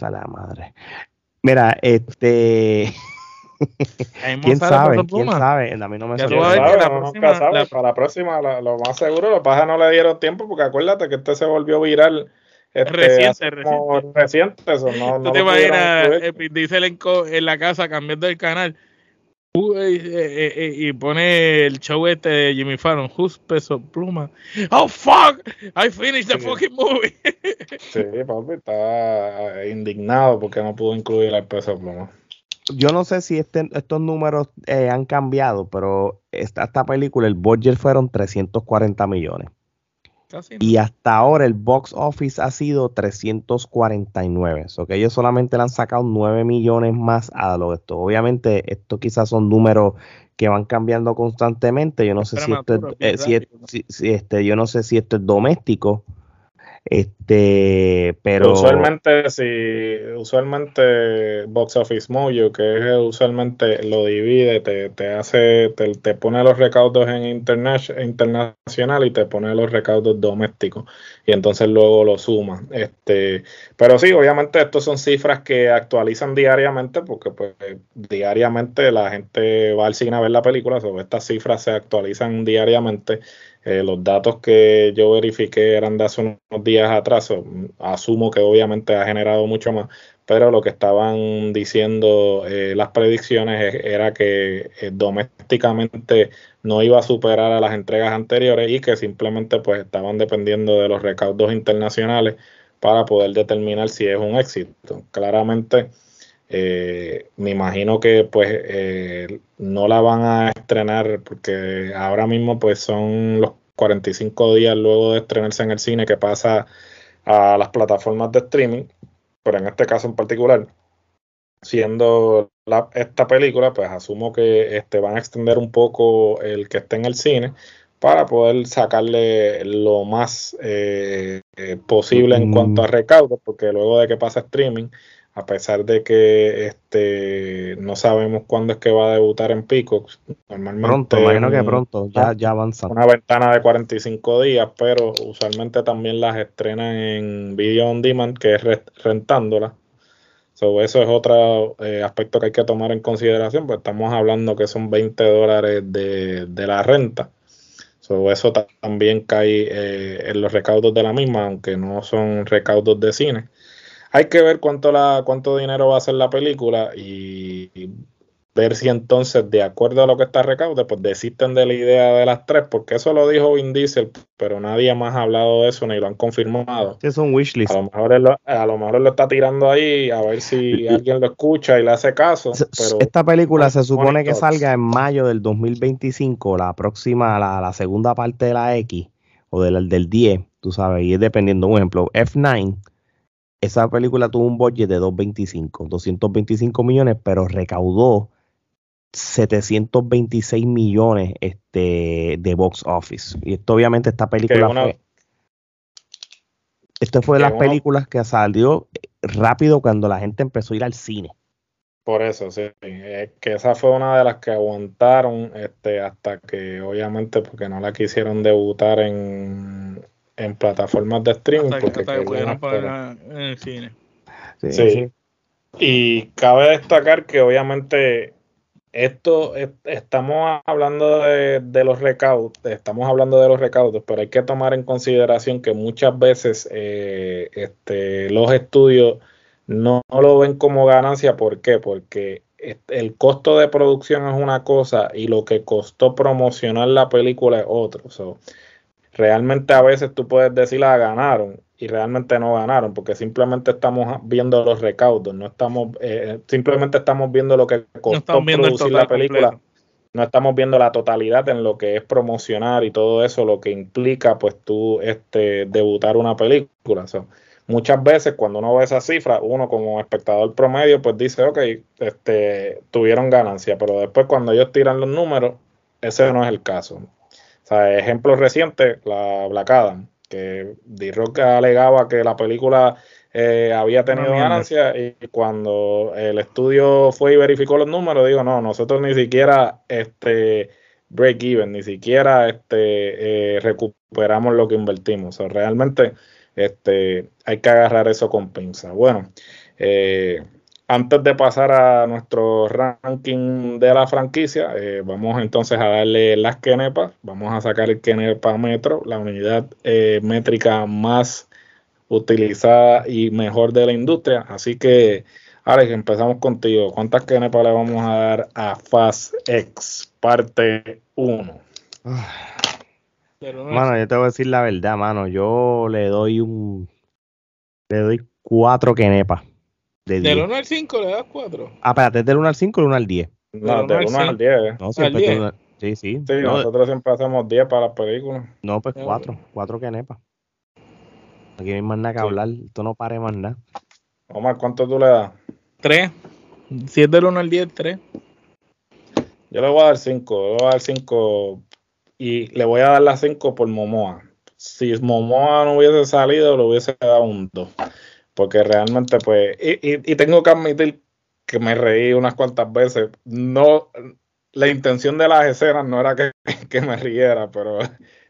A la madre. Mira, este ¿Quién sabe? ¿Quién sabe? A mí no me salió. Para la próxima, lo más seguro, los pajas no le dieron tiempo porque acuérdate que este se volvió viral. Este, reciente, reciente. reciente eso, no, ¿Tú te imaginas dice en, en la casa cambiando el canal eh, eh, eh, y pone el show este de Jimmy Fallon, Who's Peso Pluma? Oh fuck, I finished the fucking movie. sí, papi está indignado porque no pudo incluir el Peso Pluma yo no sé si este, estos números eh, han cambiado, pero esta, esta, película, el budget fueron 340 millones. Y hasta ahora el box office ha sido 349. O que ellos solamente le han sacado 9 millones más a lo de esto. Obviamente, esto quizás son números que van cambiando constantemente. Yo no sé si esto, es, eh, si, este, yo no sé si esto es doméstico este, pero usualmente si usualmente Box Office Mojo, que es usualmente lo divide, te, te hace, te, pone los recaudos en internacional y te pone los recaudos domésticos y entonces luego lo suma. Este, pero sí, obviamente estos son cifras que actualizan diariamente porque pues diariamente la gente va al cine a ver la película, sobre estas cifras se actualizan diariamente eh, los datos que yo verifiqué eran de hace unos días atrás, asumo que obviamente ha generado mucho más, pero lo que estaban diciendo eh, las predicciones era que eh, domésticamente no iba a superar a las entregas anteriores y que simplemente pues estaban dependiendo de los recaudos internacionales para poder determinar si es un éxito. Claramente me imagino que pues no la van a estrenar porque ahora mismo pues son los 45 días luego de estrenarse en el cine que pasa a las plataformas de streaming, pero en este caso en particular, siendo esta película, pues asumo que este, van a extender un poco el que esté en el cine para poder sacarle lo más eh, eh, posible en cuanto a recaudo, porque luego de que pasa streaming, a pesar de que este no sabemos cuándo es que va a debutar en Peacock. Normalmente pronto, imagino que pronto, ya, ya avanza. Una ventana de 45 días, pero usualmente también las estrenan en Video On Demand, que es rentándola. So, eso es otro eh, aspecto que hay que tomar en consideración, pues estamos hablando que son 20 dólares de, la renta. So, eso también cae eh, en los recaudos de la misma, aunque no son recaudos de cine. Hay que ver cuánto, la, cuánto dinero va a ser la película y, ver si entonces, de acuerdo a lo que está recaude, pues desisten de la idea de las tres, porque eso lo dijo Vin Diesel, pero nadie más ha hablado de eso ni lo han confirmado. Es un wishlist. A lo mejor él lo, a lo, mejor lo está tirando ahí a ver si alguien lo escucha y le hace caso. Pero Esta película se supone que salga en mayo del 2025, la próxima, la, la segunda parte de la X o del, del 10, tú sabes, y es dependiendo, un ejemplo, F9 esa película tuvo un budget de 225, 225 millones, pero recaudó 726 millones este, de box office. Y esto obviamente esta película fue... Esto fue de las películas que salió rápido cuando la gente empezó a ir al cine. Por eso, sí. que esa fue una de las que aguantaron este, hasta que, obviamente, porque no la quisieron debutar en, en plataformas de streaming. porque pudieron en el cine. sí. Y cabe destacar que, obviamente, esto estamos hablando de, los recaudos, estamos hablando de los recaudos, pero hay que tomar en consideración que muchas veces eh, este, los estudios no, lo ven como ganancia. ¿Por qué? Porque el costo de producción es una cosa y lo que costó promocionar la película es otro. Realmente a veces tú puedes decir, ah, ganaron, y realmente no ganaron porque simplemente estamos viendo los recaudos, no estamos eh, simplemente estamos viendo lo que costó producir la película, no estamos viendo la totalidad en lo que es promocionar y todo eso, lo que implica pues tú este debutar una película. muchas veces cuando uno ve esa cifra, uno como espectador promedio pues dice, ok, este, tuvieron ganancia, pero después cuando ellos tiran los números, ese no es el caso. O sea, ejemplo reciente, la Black Adam que D-Rock alegaba que la película eh, había tenido ganancia y cuando el estudio fue y verificó los números, digo, no, nosotros ni siquiera este break even, ni siquiera este eh, recuperamos lo que invertimos. O realmente este, hay que agarrar eso con pinza. Bueno, eh, antes de pasar a nuestro ranking de la franquicia, eh, vamos entonces a darle las Kenepas. Vamos a sacar el Kenepa Metro, la unidad eh, métrica más utilizada y mejor de la industria. Así que, Alex, empezamos contigo. ¿Cuántas Kenepas le vamos a dar a Fast X parte 1? Mano, yo te voy a decir la verdad, mano. Yo le doy un. Le doy cuatro Kenepas. Del 1 al 5 le das 4. Ah, espérate, del 1 al 5 o del 1 al 10. No, del 1 al 10. No, siempre Sí, sí. Sí, nosotros siempre hacemos 10 para las películas. No, pues 4. 4 que nepa. Aquí no hay más nada que hablar. Esto no pare más nada. Omar, ¿cuánto tú le das? 3. Si es del 1 al 10, 3. Yo le voy a dar 5. Le voy a dar 5 y le voy a dar las 5 por Momoa. Si Momoa no hubiese salido, le hubiese dado un 2 porque realmente pues, y, y, tengo que admitir que me reí unas cuantas veces, no, la intención de las escenas no era que, que me riera, pero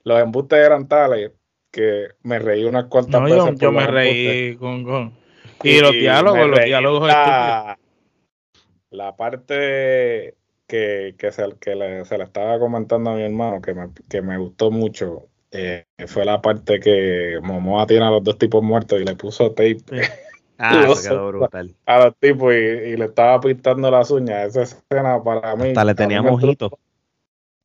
los embustes eran tales que me reí unas cuantas veces. Yo, yo me reí con, con, y, los diálogos, los diálogos la, la parte que, que, se, que le, se le estaba comentando a mi hermano que me, que me gustó mucho eh, fue la parte que Momoa tiene a los dos tipos muertos y le puso tape. Ah, eso quedó brutal. A los tipos y, le estaba pintando las uñas. Esa escena para mí. Hasta le tenía mojito.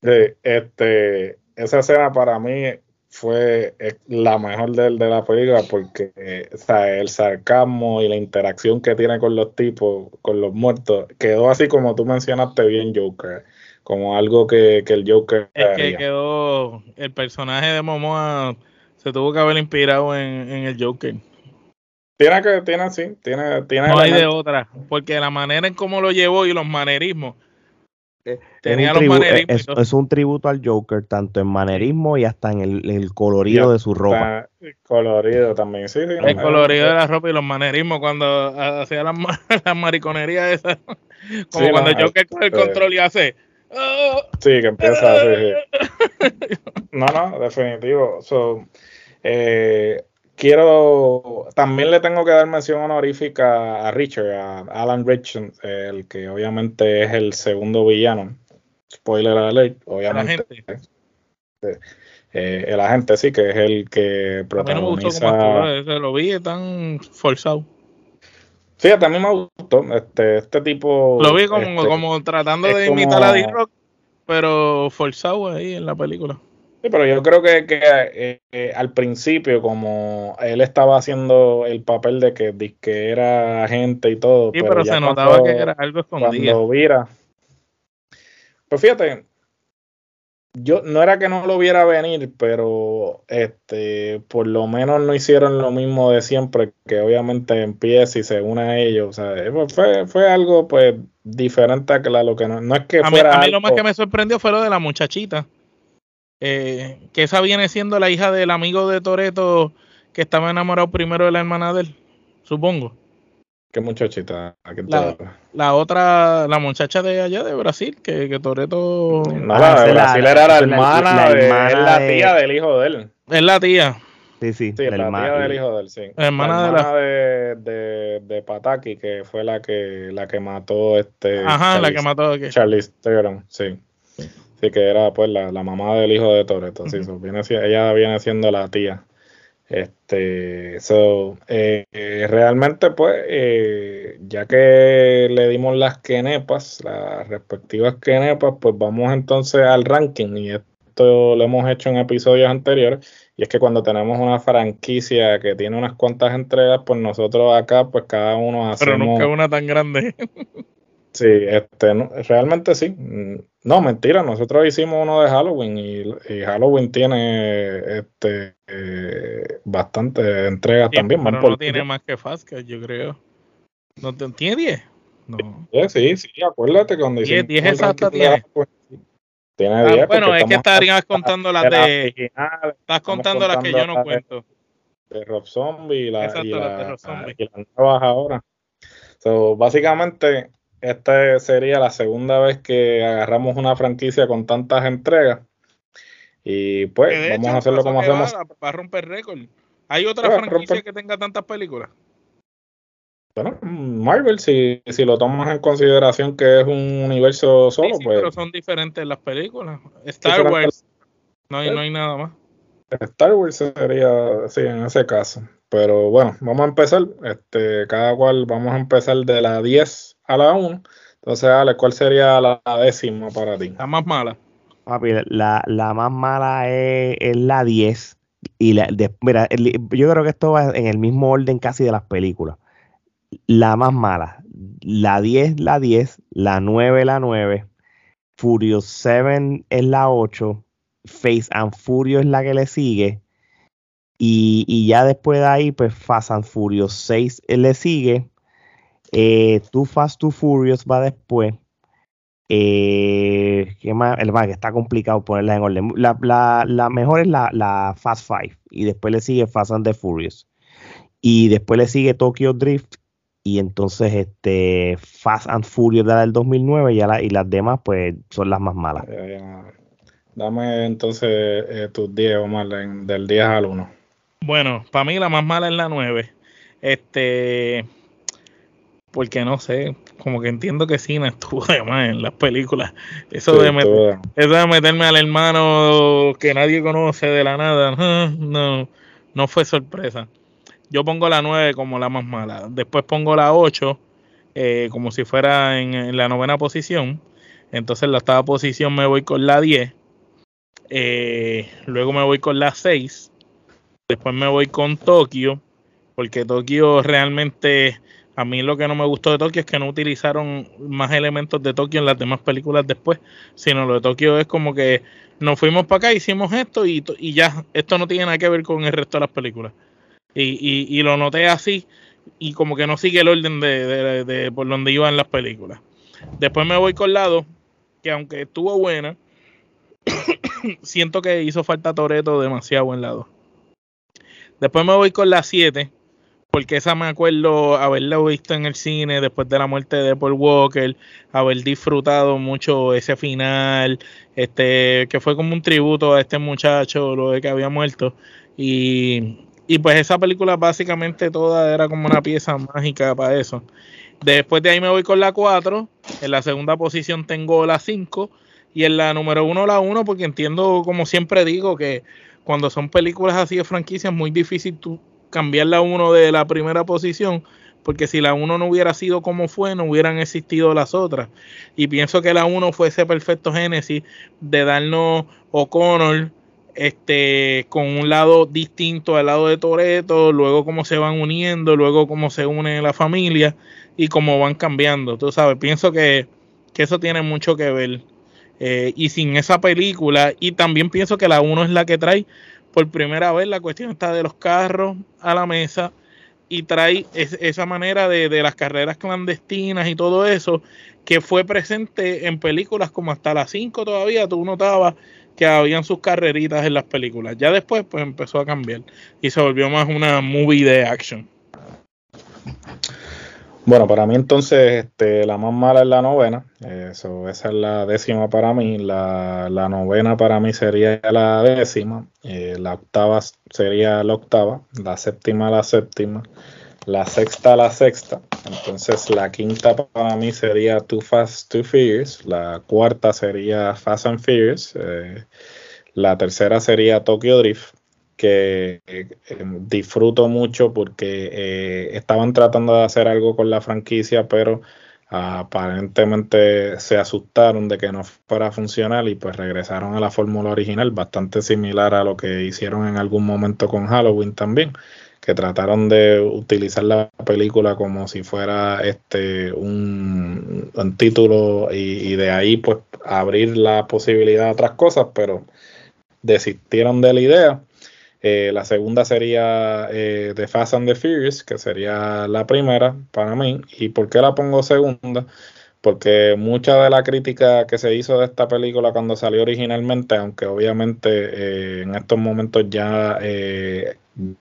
Sí, este, esa escena para mí fue eh, la mejor de, de la película porque o sea, el sarcasmo y la interacción que tiene con los tipos, con los muertos, quedó así como tú mencionaste bien, Joker como algo que, el Joker. Es que quedó. El personaje de Momoa se tuvo que haber inspirado en, el Joker. Tiene que, tiene sí, tiene, tiene. No hay de otra, porque la manera en cómo lo llevó y los manerismos. Tenía los manerismos. Es, un tributo al Joker, tanto en manerismo y hasta en el, colorido de su ropa. colorido también, sí, sí. El colorido de la ropa y los manerismos cuando hacía las la mariconerías esas. Como cuando el Joker coge el control y hace Sí, que empieza así. No, no, definitivo. Eh, quiero, también le tengo que dar mención honorífica a Richard, a Alan Richardson, el que obviamente es el segundo villano. Spoiler alert, obviamente. Eh, el agente sí, que es el que protagoniza. me gustó lo vi tan forzado. Fíjate, a mí me gustó este, este tipo. Lo vi como, este, como tratando de imitar a D-Rock, pero forzado ahí en la película. Sí, pero yo creo que, que eh, eh, al principio, como él estaba haciendo el papel de que, que era agente y todo. Sí, pero, se notaba que era algo escondido. Cuando vira. Pues fíjate, yo no era que no lo viera venir, pero este, por lo menos no hicieron lo mismo de siempre, que obviamente empieza y se une a ellos. O sea, eh, pues, fue, fue algo pues diferente a lo que no, no es que a fuera. Mí, a mí lo más que me sorprendió fue lo de la muchachita. Eh, que esa viene siendo la hija del amigo de Toreto que estaba enamorado primero de la hermana de él, supongo. ¿Qué muchachita? La, la, otra, la muchacha de allá de Brasil, que, que Toreto. No, ah, la de Brasil era la, hermana, la, de, es la tía del hijo de él. Es la tía. Sí, sí, sí la, tía del hijo de él, sí. La hermana, hermana de, de, de, Pataki, que fue la que la que mató este. Ajá, Charlie, la que mató aquí. Charlie Theron, sí. Sí, que era pues la, la mamá del hijo de Toreto. Uh -huh. sí, viene, ella viene siendo la tía. Este, so, eh, realmente, pues, eh, ya que le dimos las quenepas, las respectivas quenepas, pues vamos entonces al ranking. Y esto lo hemos hecho en episodios anteriores. Y es que cuando tenemos una franquicia que tiene unas cuantas entregas, pues nosotros acá, pues cada uno hacemos. Pero nunca una tan grande. Sí, este, no, realmente sí. No, mentira, nosotros hicimos uno de Halloween y, y Halloween tiene este eh, bastante entregas sí, también. Pero no tiene más que Fazca, yo creo. ¿No ¿Tiene 10? No. Sí, sí, acuérdate cuando 10, 10 exacta tiene. Tiene 10. Ah, bueno, es que estarías contando las de. Original, estás contando las que yo no cuento. De Rob Zombie y la, Exacto, y la, las de Rob Zombie. y las nuevas ahora. So, básicamente, esta sería la segunda vez que agarramos una franquicia con tantas entregas. Y pues vamos hecho, a hacerlo como hacemos. Va, va, a romper récord. ¿Hay otra Bueno, franquicia romper- que tenga tantas películas? Bueno, Marvel, si, si lo tomas en consideración que es un universo solo, sí, sí, pues pero son diferentes las películas. Star. Wars, no hay, no hay nada más. Star Wars sería, sí, en ese caso. Pero bueno, vamos a empezar. Este, cada cual vamos a empezar de la 10 a la 1. Entonces, Ale, ¿cuál sería la décima para ti? La más mala. Papi, la, la más mala es, es la 10. Y la, de- mira, el- yo creo que esto va en el mismo orden casi de las películas. La más mala, la 10, la 10, la 9, la 9, Furious 7 es la 8, Face and Furious es la que le sigue. Y, y ya después de ahí, pues Fast and Furious 6 le sigue. Eh, Too Fast, Too Furious va después. Eh, ¿qué más? El más que está complicado ponerlas en orden. La, la- la mejor es la, la Fast Five. Y después le sigue Fast and the Furious. Y después le sigue Tokyo Drift. Y entonces este Fast and Furious de la del 2009. Ya la- y las demás, pues, son las más malas. Eh, ya. Dame entonces eh, tus 10, Omar, en- del 10 al 1. Bueno, para mí la más mala es la 9. Este. Porque no sé, como que entiendo que Cena estuvo de más en las películas. Eso, de, eso de meterme al hermano que nadie conoce de la nada, no, no, no fue sorpresa. Yo pongo la 9 como la más mala. Después pongo la 8 eh, como si fuera en, en la novena posición. Entonces en la octava posición me voy con la 10. Eh, luego me voy con la 6. Después me voy con Tokio. Porque Tokio realmente... A mí lo que no me gustó de Tokio es que no utilizaron más elementos de Tokio en las demás películas después, sino lo de Tokio es como que nos fuimos para acá, hicimos esto y, y ya, esto no tiene nada que ver con el resto de las películas. Y, y, y lo noté así y como que no sigue el orden de, de- de por donde iban las películas. Después me voy con lado, que aunque estuvo buena, siento que hizo falta Toreto demasiado buen lado. Después me voy con la 7, porque esa me acuerdo haberla visto en el cine después de la muerte de Paul Walker, haber disfrutado mucho ese final, este, que fue como un tributo a este muchacho, lo de que había muerto. Y, y pues esa película básicamente toda era como una pieza mágica para eso. Después de ahí me voy con la 4, en la segunda posición tengo la 5 y en la número 1 la 1 porque entiendo, como siempre digo, que cuando son películas así de franquicias es muy difícil tú cambiar la 1 de la primera posición, porque si la 1 no hubiera sido como fue, no hubieran existido las otras. Y pienso que la 1 fue ese perfecto génesis de darnos O'Connor este, con un lado distinto al lado de Toreto, luego cómo se van uniendo, luego cómo se une la familia y cómo van cambiando, tú sabes, pienso que, que eso tiene mucho que ver. Eh, y sin esa película, y también pienso que la 1 es la que trae por primera vez la cuestión está de los carros a la mesa y trae esa manera de, de, las carreras clandestinas y todo eso que fue presente en películas como hasta las 5 todavía, tú notabas que habían sus carreritas en las películas. Ya después pues empezó a cambiar y se volvió más una movie de action. Bueno, para mí entonces este, la más mala es la novena. Eso, esa es la décima para mí. La, novena para mí sería la décima. Eh, la octava sería la octava. La séptima la séptima. La sexta la sexta. Entonces la quinta para mí sería Too Fast, Too Furious. La cuarta sería Fast and Furious. Eh, la tercera sería Tokyo Drift que eh, disfruto mucho porque eh, estaban tratando de hacer algo con la franquicia, pero aparentemente se asustaron de que no fuera funcional y pues regresaron a la fórmula original, bastante similar a lo que hicieron en algún momento con Halloween también, que trataron de utilizar la película como si fuera este un, título y, y de ahí pues abrir la posibilidad a otras cosas, pero desistieron de la idea eh, la segunda sería eh, The Fast and the Furious, que sería la primera para mí. ¿Y por qué la pongo segunda? Porque mucha de la crítica que se hizo de esta película cuando salió originalmente, aunque obviamente eh, en estos momentos ya,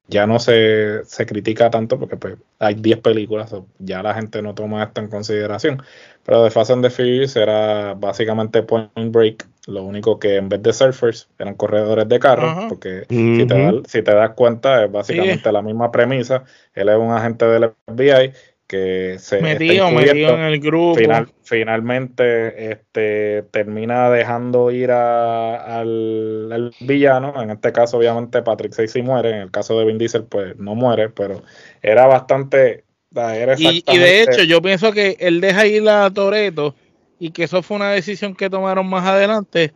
ya no se, se, critica tanto, porque pues, hay 10 películas, ya la gente no toma esto en consideración. Pero The Fast and the Furious era básicamente Point Break lo único que en vez de surfers eran corredores de carros, porque si, te das, cuenta es básicamente la misma premisa. Él es un agente del FBI que se metido, metido en el grupo. finalmente este, termina dejando ir al, villano. En este caso, obviamente, Patrick Swayze muere. En el caso de Vin Diesel, pues no muere, pero era bastante. y, y, de hecho, yo pienso que él deja ir a Toreto y que eso fue una decisión que tomaron más adelante.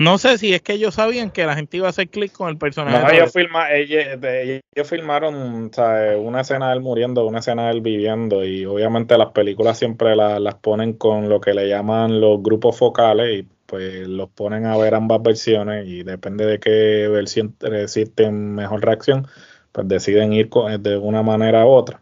No sé si es que ellos sabían que la gente iba a hacer clic con el personaje. No, ellos, ellos, filmaron una escena de él muriendo, una escena de él viviendo y obviamente las películas siempre las ponen con lo que le llaman los grupos focales y pues los ponen a ver ambas versiones y depende de qué versión existe mejor reacción, pues deciden ir de una manera u otra.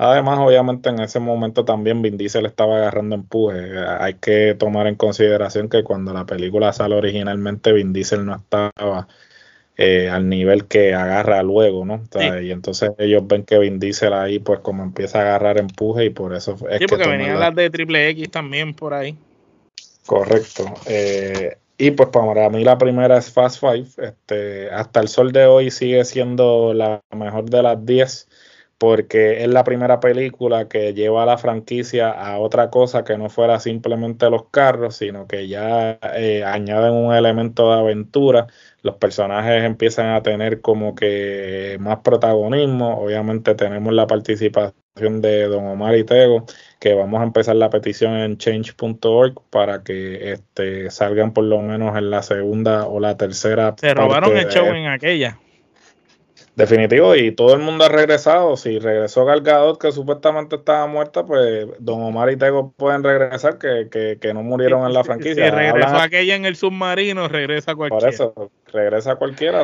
Además, obviamente en ese momento también Vin Diesel estaba agarrando empuje. Hay que tomar en consideración que cuando la película sale originalmente, Vin Diesel no estaba eh, al nivel que agarra luego, ¿no? Y entonces ellos ven que Vin Diesel ahí pues como empieza a agarrar empuje y por eso es sí, porque venían las de Triple X también por ahí. Correcto. Eh, y pues para mí la primera es Fast Five. Este, hasta el sol de hoy sigue siendo la mejor de las 10 porque es la primera película que lleva a la franquicia a otra cosa que no fuera simplemente los carros, sino que ya eh, añaden un elemento de aventura. Los personajes empiezan a tener como que más protagonismo. Obviamente tenemos la participación de Don Omar y Tego, que vamos a empezar la petición en change.org para que este, salgan por lo menos en la segunda o la tercera. Se robaron el show en aquella. Definitivo, y todo el mundo ha regresado. Si regresó Galgadot, que supuestamente estaba muerta, pues Don Omar y Tego pueden regresar, que, que, no murieron en la franquicia. Si regresó aquella en el submarino, regresa cualquiera. Por eso, regresa cualquiera.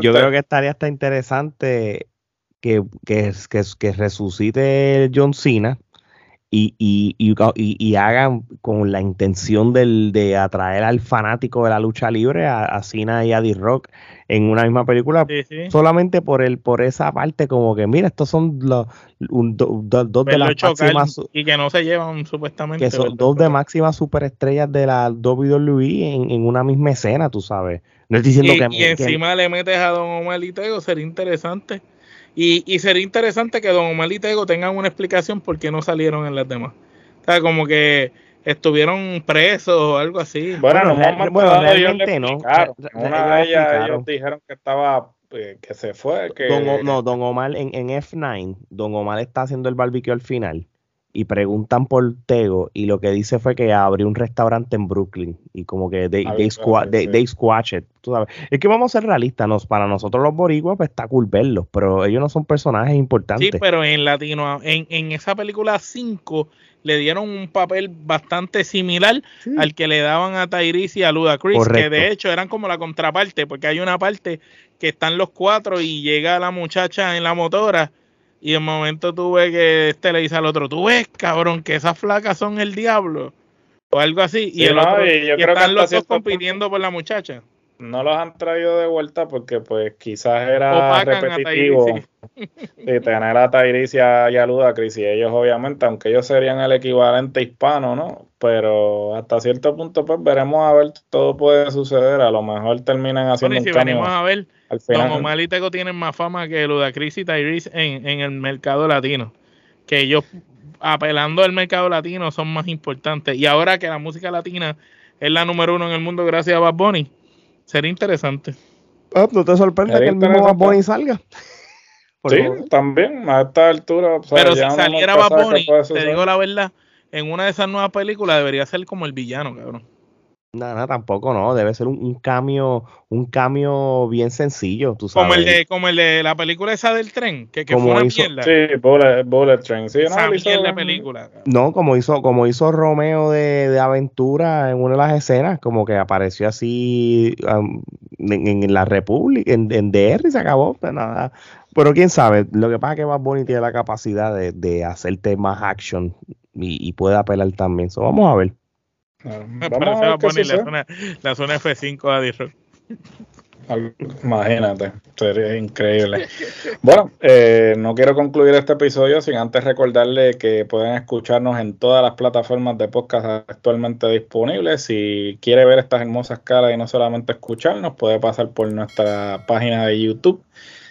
yo creo que estaría hasta interesante que, que, que, que resucite John Cena y, y, y, y, hagan con la intención del, de atraer al fanático de la lucha libre, a, a Cena y a D-Rock, en una misma película, solamente por el por esa parte, como que, mira, estos son los dos de las máximas. Y que no se llevan supuestamente. Que son dos de máximas superestrellas de la WWE en, en una misma escena, tú sabes. No estoy diciendo que. Y encima le metes a Don Omar y Tego, sería interesante y, y sería interesante que Don Omar y Tego tengan una explicación por qué no salieron en las demás. O sea, como que estuvieron presos o algo así. Bueno, no, bueno, realmente no. Una de ellas ellos dijeron que estaba eh, que se fue. Que... Don, no, Don Omar en, en F9, Don Omar está haciendo el barbecue al final y preguntan por Tego y lo que dice fue que abrió un restaurante en Brooklyn y como que they, they, squash it, tú sabes. Es que vamos a ser realistas, nos, para nosotros los boricuas pues está cool verlos, pero ellos no son personajes importantes. Sí, pero en Latino, en, en esa película 5 le dieron un papel bastante similar al que le daban a Tyrese y a Ludacris, que de hecho eran como la contraparte, porque hay una parte que están los cuatro y llega la muchacha en la motora y en momento tuve que este le dice al otro, tú ves, cabrón, que esas flacas son el diablo. O algo así. y el otro, y están los dos compitiendo por la muchacha. No los han traído de vuelta porque pues quizás era repetitivo de tener a Tyrese y a, y a Ludacris y ellos obviamente, aunque ellos serían el equivalente hispano, ¿no? Pero hasta cierto punto pues veremos a ver, todo puede suceder, a lo mejor terminan haciendo bueno, y si venimos a ver, como Omar y Tego tienen más fama que Ludacris y Tyrese en, en el mercado latino. Que ellos, apelando al mercado latino, son más importantes. Y ahora que la música latina es la número uno en el mundo gracias a Bad Bunny, sería interesante. Ah, ¿No te sorprende que el mismo Bad Bunny salga? sí, también, a esta altura. Pero si saliera Bad Bunny, te digo la verdad, en una de esas nuevas películas debería ser como el villano, cabrón. Nada, tampoco, no. Debe ser un, cambio, un cambio bien sencillo, tú sabes. Como el de, como el de la película esa del tren, que, que fue una mierda. Sí, Bullet, Train. Sí, no, película. No, como hizo, como hizo Romeo de, de, aventura en una de las escenas, como que apareció así en, la República, en, en, DR y se acabó, pero pues nada. Pero quién sabe, lo que pasa es que Bad Bunny tiene la capacidad de, de hacerte más action y, y puede apelar también. So, vamos a ver. Vamos a poner la zona, la zona, F5 a D-Rock. Imagínate, sería increíble. Bueno, eh, no quiero concluir este episodio sin antes recordarle que pueden escucharnos en todas las plataformas de podcast actualmente disponibles. Si quiere ver estas hermosas caras y no solamente escucharnos, puede pasar por nuestra página de YouTube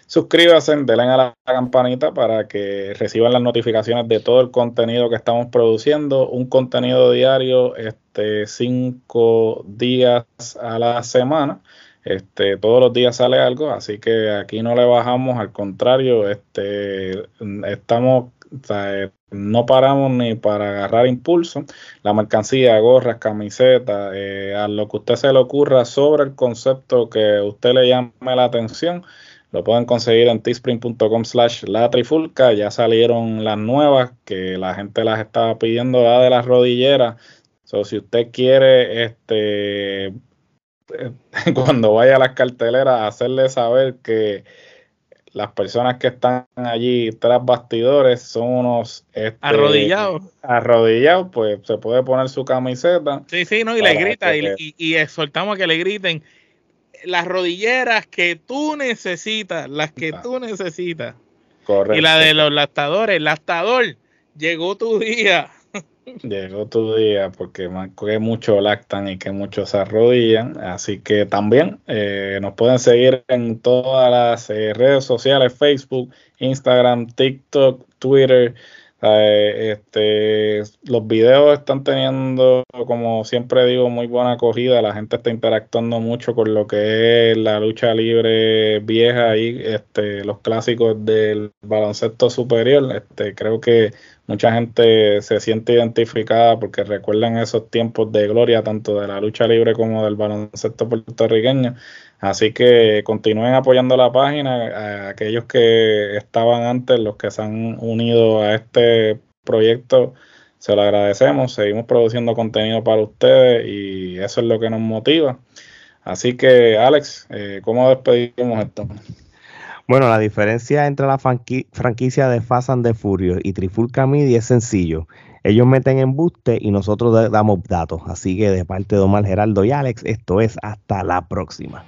Suscríbanse, denle a la campanita para que reciban las notificaciones de todo el contenido que estamos produciendo. Un contenido diario, este, cinco días a la semana. Este, todos los días sale algo, así que aquí no le bajamos, al contrario, este, estamos, no paramos ni para agarrar impulso. La mercancía, gorras, camisetas, eh, a lo que usted se le ocurra sobre el concepto que usted le llame la atención lo pueden conseguir en teespring.com slash la trifulca. Ya salieron las nuevas que la gente las estaba pidiendo, la de las rodilleras. So, si usted quiere, este, cuando vaya a las carteleras, hacerle saber que las personas que están allí tras bastidores son unos este, arrodillados. Arrodillados, pues se puede poner su camiseta. Sí, sí, no, y le grita, y, y, y, exhortamos a que le griten las rodilleras que tú necesitas, las que tú necesitas. Correcto. Y la de los lactadores, lactador, llegó tu día. Llegó tu día porque que muchos lactan y que muchos se arrodillan. Así que también eh, nos pueden seguir en todas las eh, redes sociales, Facebook, Instagram, TikTok, Twitter. Este, los videos están teniendo, como siempre digo, muy buena acogida. La gente está interactuando mucho con lo que es la lucha libre vieja y este, los clásicos del baloncesto superior. Este, creo que mucha gente se siente identificada porque recuerdan esos tiempos de gloria tanto de la lucha libre como del baloncesto puertorriqueño. Así que continúen apoyando la página, a aquellos que estaban antes, los que se han unido a este proyecto, se lo agradecemos, seguimos produciendo contenido para ustedes y eso es lo que nos motiva. Así que Alex, eh, ¿cómo despedimos esto? Bueno, la diferencia entre la franquicia de Fast and the Furious y Trifulca Media es sencillo. Ellos meten embuste y nosotros damos datos. Así que de parte de Omar Geraldo y Alex, esto es hasta la próxima.